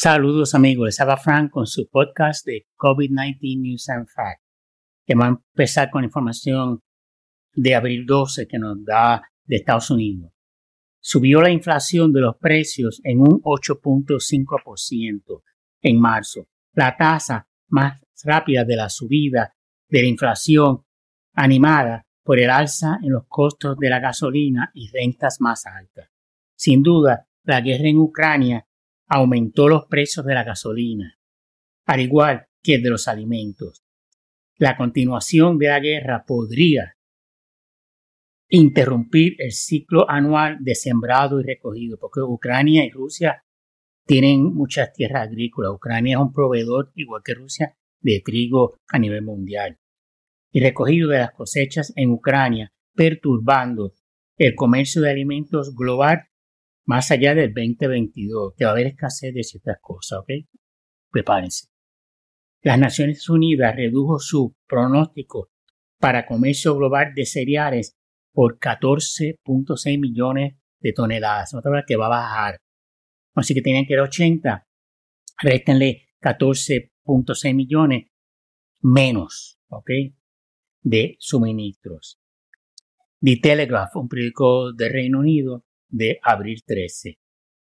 Saludos amigos, les habla Frank con su podcast de COVID-19 News and Facts. Que vamos a empezar con información de abril 12 que nos da de Estados Unidos. Subió la inflación de los precios en un 8.5% en marzo, la tasa más rápida de la subida de la inflación animada por el alza en los costos de la gasolina y rentas más altas. Sin duda, la guerra en Ucrania aumentó los precios de la gasolina, al igual que de los alimentos. La continuación de la guerra podría interrumpir el ciclo anual de sembrado y recogido, porque Ucrania y Rusia tienen muchas tierras agrícolas. Ucrania es un proveedor, igual que Rusia, de trigo a nivel mundial. Y recogido de las cosechas en Ucrania, perturbando el comercio de alimentos global más allá del 2022, que va a haber escasez de ciertas cosas, ¿ok? Prepárense. Las Naciones Unidas redujo su pronóstico para comercio global de cereales por 14.6 millones de toneladas. Otra que va a bajar. Así que tienen que ir 80. Réstenle 14.6 millones menos, ¿ok? De suministros. The Telegraph, un periódico de Reino Unido, de abril 13.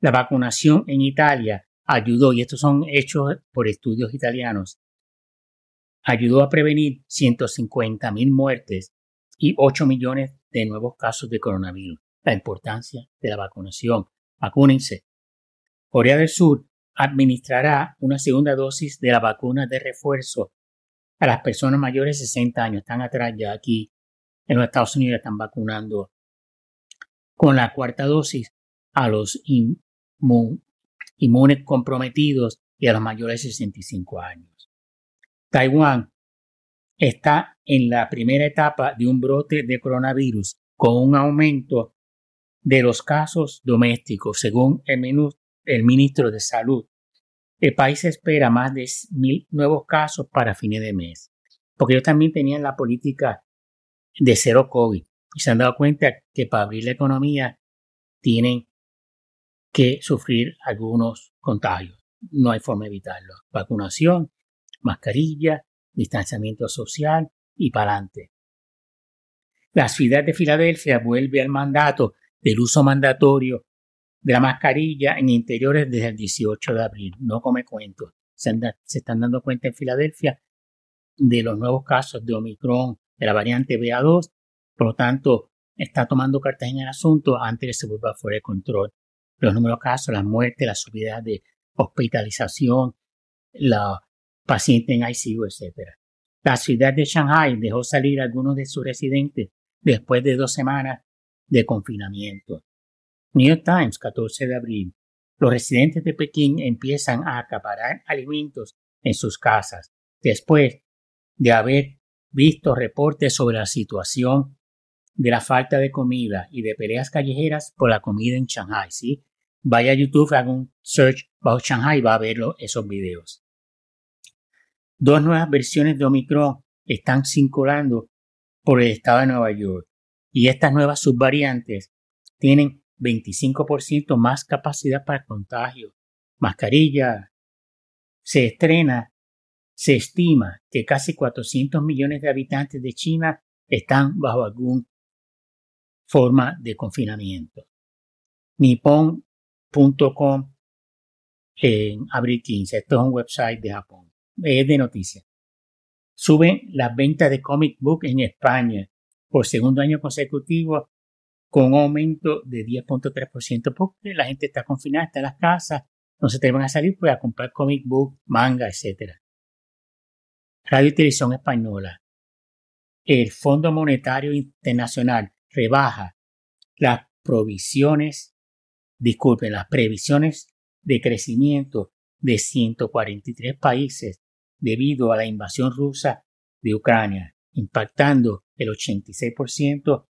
La vacunación en Italia ayudó, y estos son hechos por estudios italianos, ayudó a prevenir 150 mil muertes y 8 millones de nuevos casos de coronavirus. La importancia de la vacunación. Vacúnense. Corea del Sur administrará una segunda dosis de la vacuna de refuerzo a las personas mayores de 60 años. Están atrás ya aquí en los Estados Unidos están vacunando con la cuarta dosis a los inmunes comprometidos y a los mayores de 65 años. Taiwán está en la primera etapa de un brote de coronavirus con un aumento de los casos domésticos, según el, el ministro de Salud. El país espera más de mil nuevos casos para fines de mes, porque ellos también tenían la política de cero COVID y se han dado cuenta que para abrir la economía tienen que sufrir algunos contagios. No hay forma de evitarlo. Vacunación, mascarilla, distanciamiento social y para adelante. La ciudad de Filadelfia vuelve al mandato del uso mandatorio de la mascarilla en interiores desde el 18 de abril. No come cuentos. Se, se están dando cuenta en Filadelfia de los nuevos casos de Omicron, de la variante BA2 por lo tanto, está tomando cartas en el asunto antes de que se vuelva fuera de control. Los números de casos, las muertes, la subida de hospitalización, la paciente en ICU, etc. La ciudad de Shanghai dejó salir a algunos de sus residentes después de dos semanas de confinamiento. New York Times, 14 de abril. Los residentes de Pekín empiezan a acaparar alimentos en sus casas después de haber visto reportes sobre la situación de la falta de comida y de peleas callejeras por la comida en Shanghai, ¿sí? Vaya a YouTube, haga un search bajo Shanghai y va a ver esos videos. Dos nuevas versiones de Omicron están circulando por el estado de Nueva York y estas nuevas subvariantes tienen 25% más capacidad para contagio. Mascarilla. Se estrena, se estima que casi 400 millones de habitantes de China están bajo algún forma de confinamiento. Nippon.com en abril 15. Esto es un website de Japón. Es de noticias. Suben las ventas de comic book en España por segundo año consecutivo con un aumento de 10.3% porque la gente está confinada, está en las casas, no se atreven a salir pues a comprar comic book, manga, etc. Radio y Televisión Española. El Fondo Monetario Internacional rebaja las provisiones, disculpen, las previsiones de crecimiento de 143 países debido a la invasión rusa de Ucrania, impactando el 86%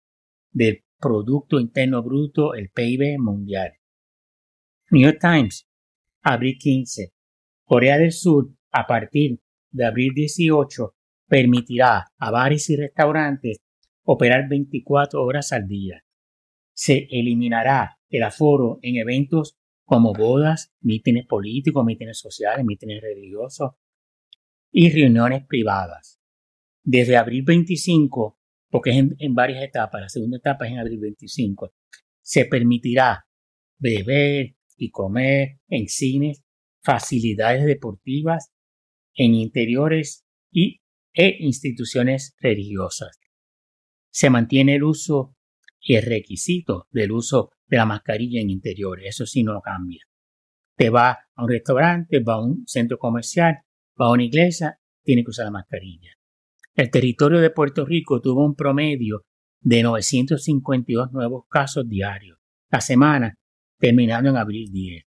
del Producto Interno Bruto, el PIB mundial. New York Times, abril 15. Corea del Sur, a partir de abril 18, permitirá a bares y restaurantes operar 24 horas al día. Se eliminará el aforo en eventos como bodas, mítines políticos, mítines sociales, mítines religiosos y reuniones privadas. Desde abril 25, porque es en, varias etapas, la segunda etapa es en abril 25, se permitirá beber y comer en cines, facilidades deportivas, en interiores y, e instituciones religiosas. Se mantiene el uso y el requisito del uso de la mascarilla en interiores. Eso sí no cambia. Te va a un restaurante, va a un centro comercial, va a una iglesia, tiene que usar la mascarilla. El territorio de Puerto Rico tuvo un promedio de 952 nuevos casos diarios la semana, terminando en abril 10.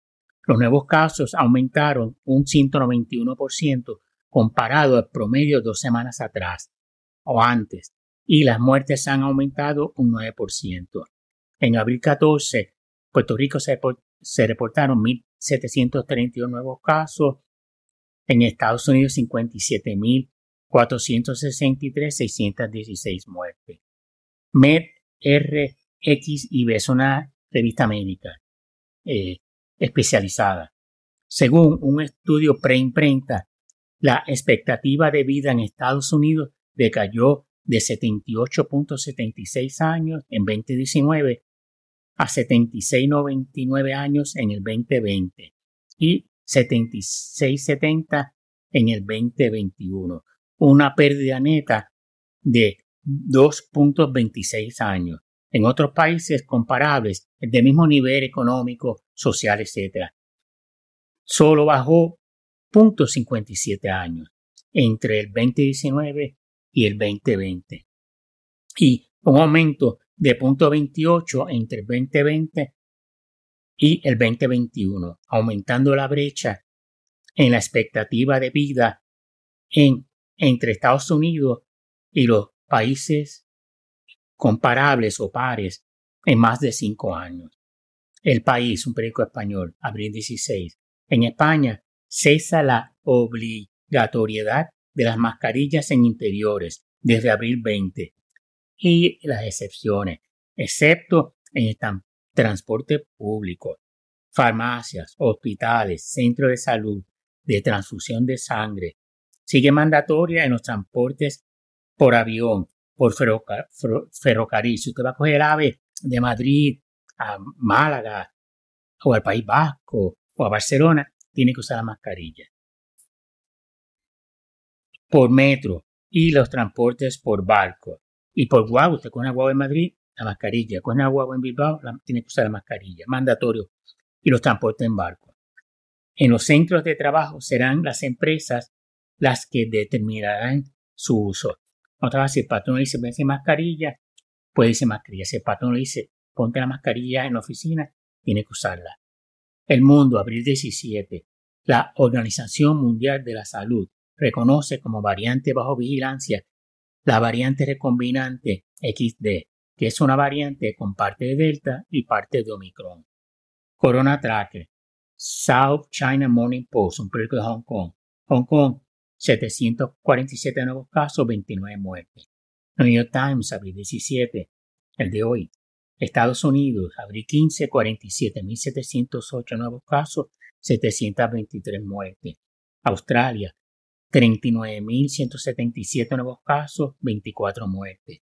Los nuevos casos aumentaron un 191% comparado al promedio dos semanas atrás o antes, y las muertes han aumentado un 9%. En abril 14, Puerto Rico se, reportaron 1.732 nuevos casos, en Estados Unidos 57.463, 616 muertes. Med, R, X y B es una revista médica eh, especializada. Según un estudio preimprenta, la expectativa de vida en Estados Unidos decayó de 78.76 años en 2019 a 76.99 años en el 2020 y 76.70 en el 2021. Una pérdida neta de 2.26 años. En otros países comparables, de mismo nivel económico, social, etc., solo bajó 0.57 años entre el 2019 y el 2020 y un aumento de 0.28 entre el 2020 y el 2021, aumentando la brecha en la expectativa de vida en, entre Estados Unidos y los países comparables o pares en más de cinco años. El país, un periódico español, abril 16. En España cesa la obligatoriedad de las mascarillas en interiores desde abril 20 y las excepciones, excepto en el transporte público, farmacias, hospitales, centros de salud, de transfusión de sangre. Sigue mandatoria en los transportes por avión, por ferrocarril. Si usted va a coger AVE de Madrid a Málaga o al País Vasco o a Barcelona, tiene que usar la mascarilla. Por metro y los transportes por barco. Y por guagua, usted con una guagua en Madrid, la mascarilla. Con una guagua en Bilbao, tiene que usar la mascarilla. Mandatorio. Y los transportes en barco. En los centros de trabajo serán las empresas las que determinarán su uso. Otra vez, si el patrón le dice, vence mascarilla, puede decir mascarilla. Si el patrón le dice, ponte la mascarilla en la oficina, tiene que usarla. El mundo, abril 17. La Organización Mundial de la Salud reconoce como variante bajo vigilancia la variante recombinante XD, que es una variante con parte de Delta y parte de Omicron. Corona Tracker, South China Morning Post, un periódico de Hong Kong. Hong Kong, 747 nuevos casos, 29 muertes. New York Times, abril 17, el de hoy. Estados Unidos, abril 15, 47.708 nuevos casos, 723 muertes. Australia, 39.177 nuevos casos, 24 muertes.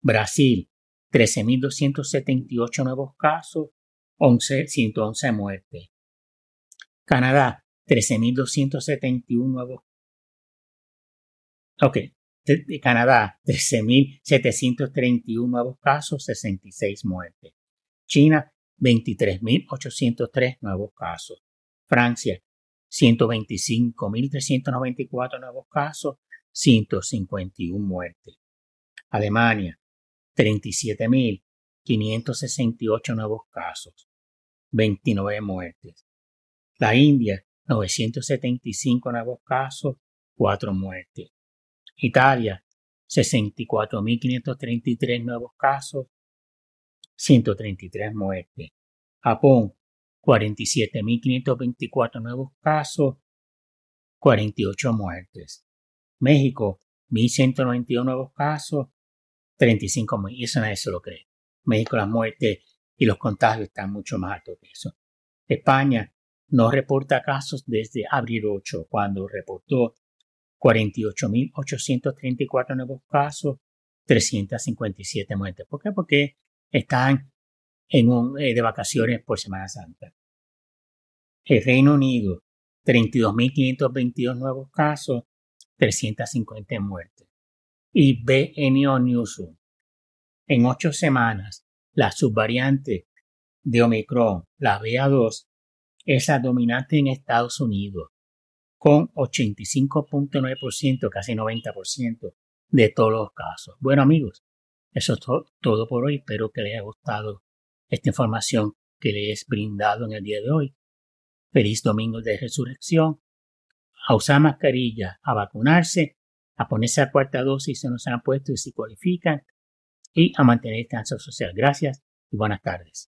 Brasil, 13.278 nuevos casos, 11, 111 muertes. Canadá, 13.271 nuevos. Ok, de Canadá, 13.731 nuevos casos, 66 muertes. China, 23.803 nuevos casos. Francia, 125.394 nuevos casos, 151 muertes. Alemania, 37.568 nuevos casos, 29 muertes. La India, 975 nuevos casos, 4 muertes. Italia, 64.533 nuevos casos, 133 muertes. Japón, 47.524 nuevos casos, 48 muertes. México, 1.191 nuevos casos, 35 muertes. Y eso nadie se lo cree. México las muertes y los contagios están mucho más altos que eso. España no reporta casos desde abril 8, cuando reportó 48.834 nuevos casos, 357 muertes. ¿Por qué? Porque están en un, eh, de vacaciones por Semana Santa. El Reino Unido, 32.522 nuevos casos, 350 muertes. Y BNO Newsroom, en ocho semanas, la subvariante de Omicron, la BA2, es la dominante en Estados Unidos, con 85.9%, casi 90% de todos los casos. Bueno amigos, eso es todo por hoy. Espero que les haya gustado esta información que les he brindado en el día de hoy. Feliz domingo de resurrección. A usar mascarilla, a vacunarse, a ponerse a cuarta dosis si no se han puesto y si cualifican, y a mantener distancia social. Gracias y buenas tardes.